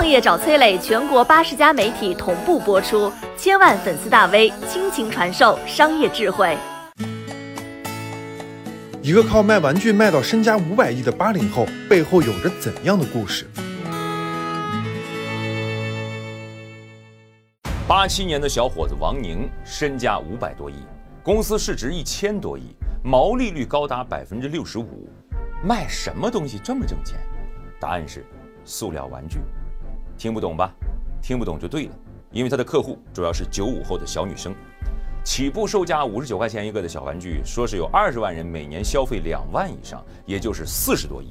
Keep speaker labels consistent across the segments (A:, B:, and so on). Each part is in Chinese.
A: 创业找崔磊，全国八十家媒体同步播出，千万粉丝大 V 倾情传授商业智慧。
B: 一个靠卖玩具卖到身家五百亿的八零后，背后有着怎样的故事？
C: 八七年的小伙子王宁身家五百多亿，公司市值一千多亿，毛利率高达百分之六十五，卖什么东西这么挣钱？答案是塑料玩具。听不懂吧？听不懂就对了，因为他的客户主要是九五后的小女生。起步售价五十九块钱一个的小玩具，说是有二十万人每年消费两万以上，也就是四十多亿。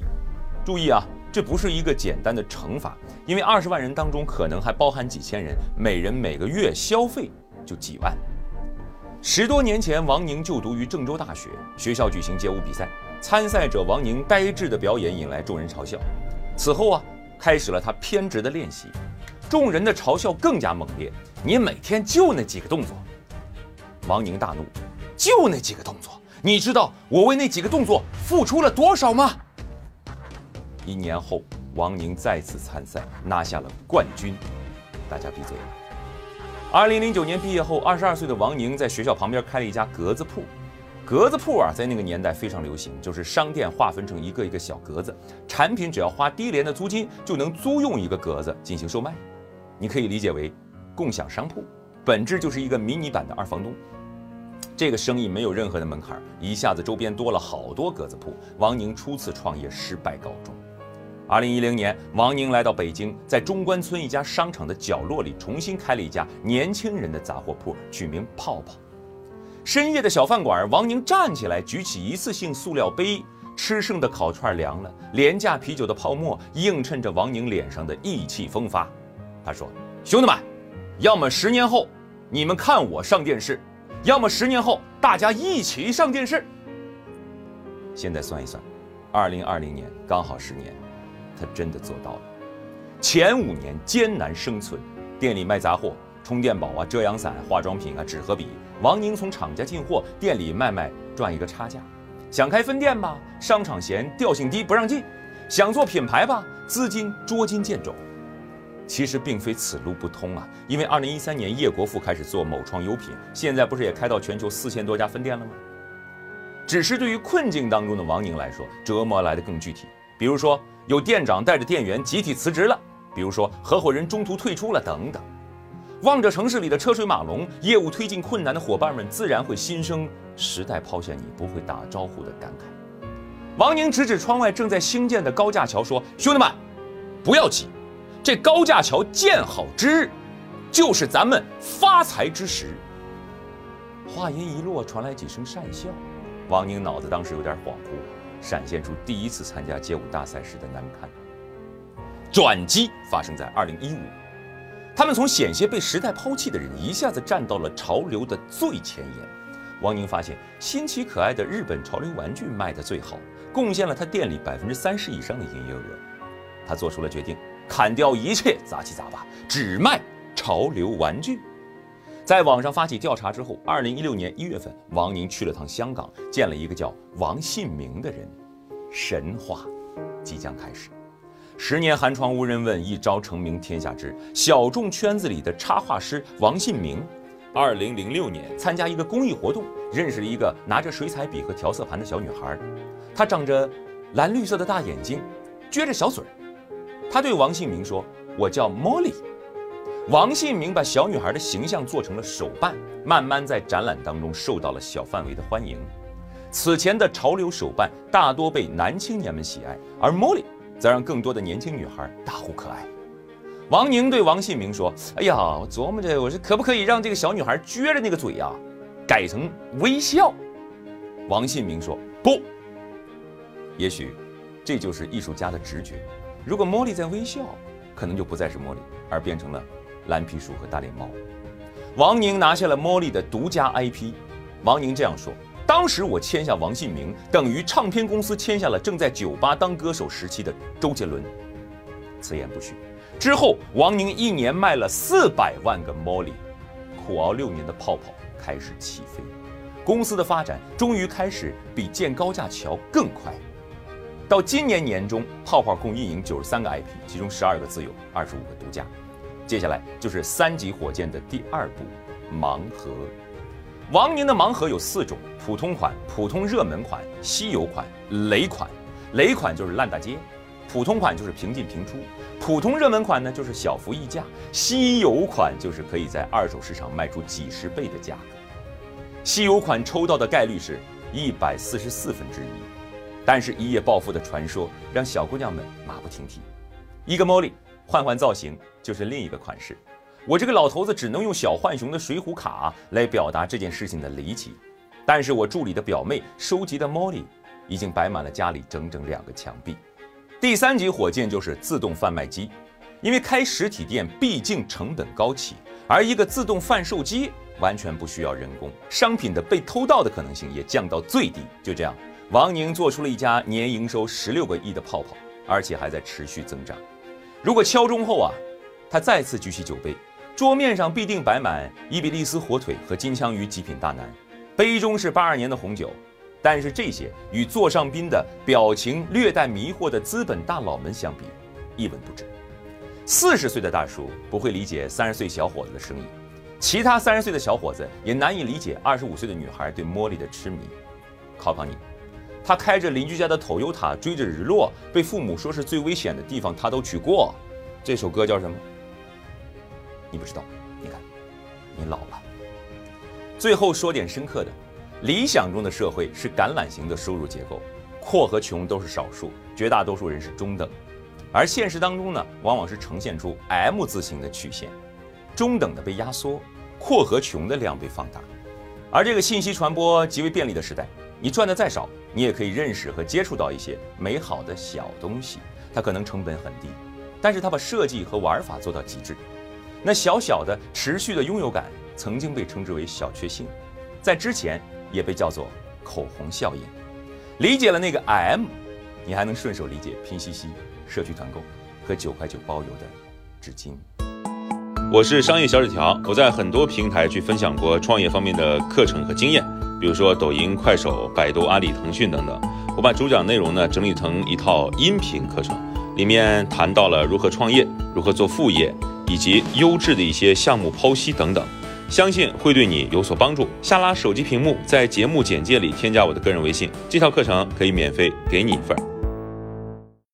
C: 注意啊，这不是一个简单的乘法，因为二十万人当中可能还包含几千人，每人每个月消费就几万。十多年前，王宁就读于郑州大学，学校举行街舞比赛，参赛者王宁呆滞的表演引来众人嘲笑。此后啊，开始了他偏执的练习，众人的嘲笑更加猛烈。你每天就那几个动作。王宁大怒，就那几个动作，你知道我为那几个动作付出了多少吗？一年后，王宁再次参赛，拿下了冠军。大家闭嘴。二零零九年毕业后，二十二岁的王宁在学校旁边开了一家格子铺。格子铺啊，在那个年代非常流行，就是商店划分成一个一个小格子，产品只要花低廉的租金就能租用一个格子进行售卖。你可以理解为共享商铺，本质就是一个迷你版的二房东。这个生意没有任何的门槛，一下子周边多了好多格子铺。王宁初次创业失败告终。二零一零年，王宁来到北京，在中关村一家商场的角落里重新开了一家年轻人的杂货铺，取名“泡泡”。深夜的小饭馆，王宁站起来，举起一次性塑料杯，吃剩的烤串凉了，廉价啤酒的泡沫映衬着王宁脸上的意气风发。他说：“兄弟们，要么十年后你们看我上电视。”要么十年后大家一起上电视。现在算一算，二零二零年刚好十年，他真的做到了。前五年艰难生存，店里卖杂货，充电宝啊、遮阳伞、化妆品啊、纸和笔。王宁从厂家进货，店里卖卖赚一个差价。想开分店吧，商场嫌调性低不让进；想做品牌吧，资金捉襟见肘。其实并非此路不通啊，因为二零一三年叶国富开始做某创优品，现在不是也开到全球四千多家分店了吗？只是对于困境当中的王宁来说，折磨来的更具体。比如说有店长带着店员集体辞职了，比如说合伙人中途退出了等等。望着城市里的车水马龙，业务推进困难的伙伴们自然会心生时代抛下你不会打招呼的感慨。王宁指指窗外正在兴建的高架桥说：“兄弟们，不要急。”这高架桥建好之日，就是咱们发财之时。话音一落，传来几声讪笑。王宁脑子当时有点恍惚，闪现出第一次参加街舞大赛时的难堪。转机发生在二零一五，他们从险些被时代抛弃的人，一下子站到了潮流的最前沿。王宁发现新奇可爱的日本潮流玩具卖得最好，贡献了他店里百分之三十以上的营业额。他做出了决定。砍掉一切杂七杂八，只卖潮流玩具。在网上发起调查之后，二零一六年一月份，王宁去了趟香港，见了一个叫王信明的人。神话即将开始。十年寒窗无人问，一朝成名天下知。小众圈子里的插画师王信明，二零零六年参加一个公益活动，认识了一个拿着水彩笔和调色盘的小女孩。她长着蓝绿色的大眼睛，撅着小嘴儿。他对王信明说：“我叫茉莉。”王信明把小女孩的形象做成了手办，慢慢在展览当中受到了小范围的欢迎。此前的潮流手办大多被男青年们喜爱，而茉莉则让更多的年轻女孩大呼可爱。王宁对王信明说：“哎呀，我琢磨着，我说可不可以让这个小女孩撅着那个嘴呀，改成微笑？”王信明说：“不，也许这就是艺术家的直觉。”如果茉莉在微笑，可能就不再是茉莉，而变成了蓝皮鼠和大脸猫。王宁拿下了茉莉的独家 IP。王宁这样说：“当时我签下王信明，等于唱片公司签下了正在酒吧当歌手时期的周杰伦。”此言不虚。之后，王宁一年卖了四百万个 Molly，，苦熬六年的泡泡开始起飞，公司的发展终于开始比建高架桥更快。到今年年中，泡泡共运营九十三个 IP，其中十二个自有，二十五个独家。接下来就是三级火箭的第二步，盲盒。王宁的盲盒有四种：普通款、普通热门款、稀有款、雷款。雷款就是烂大街，普通款就是平进平出，普通热门款呢就是小幅溢价，稀有款就是可以在二手市场卖出几十倍的价格。稀有款抽到的概率是一百四十四分之一。但是，一夜暴富的传说让小姑娘们马不停蹄。一个 Molly 换换造型就是另一个款式。我这个老头子只能用小浣熊的水浒卡来表达这件事情的离奇。但是我助理的表妹收集的 Molly 已经摆满了家里整整两个墙壁。第三级火箭就是自动贩卖机，因为开实体店毕竟成本高企，而一个自动贩售机完全不需要人工，商品的被偷盗的可能性也降到最低。就这样。王宁做出了一家年营收十六个亿的泡泡，而且还在持续增长。如果敲钟后啊，他再次举起酒杯，桌面上必定摆满伊比利斯火腿和金枪鱼极品大南，杯中是八二年的红酒。但是这些与座上宾的表情略带迷惑的资本大佬们相比，一文不值。四十岁的大叔不会理解三十岁小伙子的生意，其他三十岁的小伙子也难以理解二十五岁的女孩对茉莉的痴迷。考考你。他开着邻居家的 Toyota 追着日落，被父母说是最危险的地方，他都去过。这首歌叫什么？你不知道？你看，你老了。最后说点深刻的：理想中的社会是橄榄型的收入结构，阔和穷都是少数，绝大多数人是中等。而现实当中呢，往往是呈现出 M 字形的曲线，中等的被压缩，阔和穷的量被放大。而这个信息传播极为便利的时代。你赚的再少，你也可以认识和接触到一些美好的小东西。它可能成本很低，但是它把设计和玩法做到极致。那小小的持续的拥有感，曾经被称之为小确幸，在之前也被叫做口红效应。理解了那个 M，你还能顺手理解拼夕夕、社区团购和九块九包邮的纸巾。我是商业小纸条，我在很多平台去分享过创业方面的课程和经验。比如说抖音、快手、百度、阿里、腾讯等等，我把主讲内容呢整理成一套音频课程，里面谈到了如何创业、如何做副业，以及优质的一些项目剖析等等，相信会对你有所帮助。下拉手机屏幕，在节目简介里添加我的个人微信，这套课程可以免费给你一份。